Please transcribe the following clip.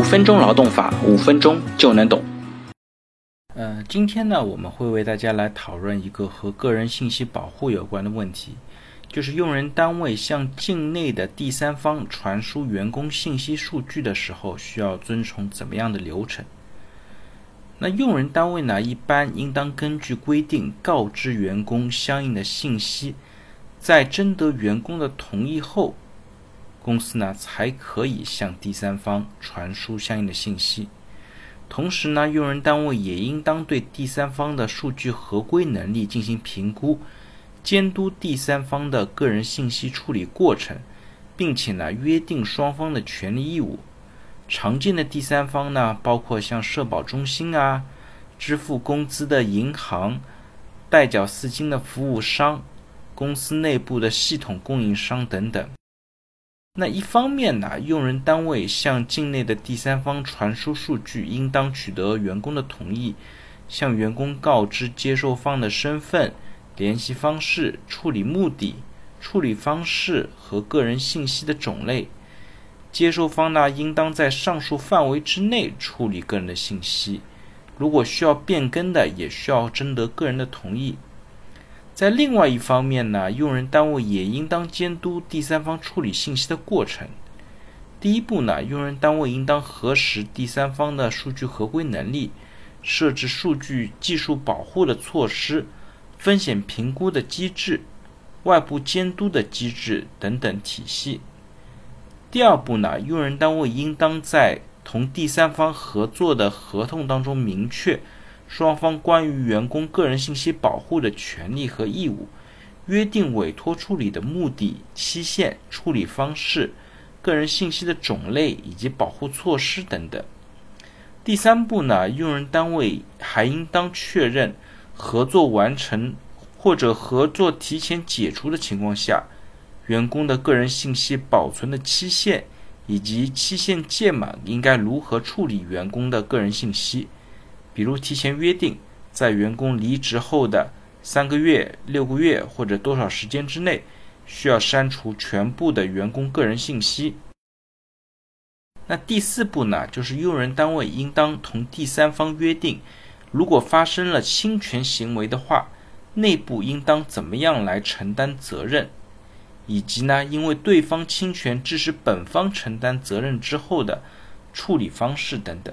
五分钟劳动法，五分钟就能懂。呃，今天呢，我们会为大家来讨论一个和个人信息保护有关的问题，就是用人单位向境内的第三方传输员工信息数据的时候，需要遵从怎么样的流程？那用人单位呢，一般应当根据规定告知员工相应的信息，在征得员工的同意后。公司呢才可以向第三方传输相应的信息，同时呢，用人单位也应当对第三方的数据合规能力进行评估，监督第三方的个人信息处理过程，并且呢约定双方的权利义务。常见的第三方呢，包括像社保中心啊、支付工资的银行、代缴资金的服务商、公司内部的系统供应商等等。那一方面呢，用人单位向境内的第三方传输数据，应当取得员工的同意，向员工告知接收方的身份、联系方式、处理目的、处理方式和个人信息的种类。接收方呢，应当在上述范围之内处理个人的信息，如果需要变更的，也需要征得个人的同意。在另外一方面呢，用人单位也应当监督第三方处理信息的过程。第一步呢，用人单位应当核实第三方的数据合规能力，设置数据技术保护的措施、风险评估的机制、外部监督的机制等等体系。第二步呢，用人单位应当在同第三方合作的合同当中明确。双方关于员工个人信息保护的权利和义务，约定委托处理的目的、期限、处理方式、个人信息的种类以及保护措施等等。第三步呢，用人单位还应当确认合作完成或者合作提前解除的情况下，员工的个人信息保存的期限以及期限届满应该如何处理员工的个人信息。比如提前约定，在员工离职后的三个月、六个月或者多少时间之内，需要删除全部的员工个人信息。那第四步呢，就是用人单位应当同第三方约定，如果发生了侵权行为的话，内部应当怎么样来承担责任，以及呢，因为对方侵权致使本方承担责任之后的处理方式等等。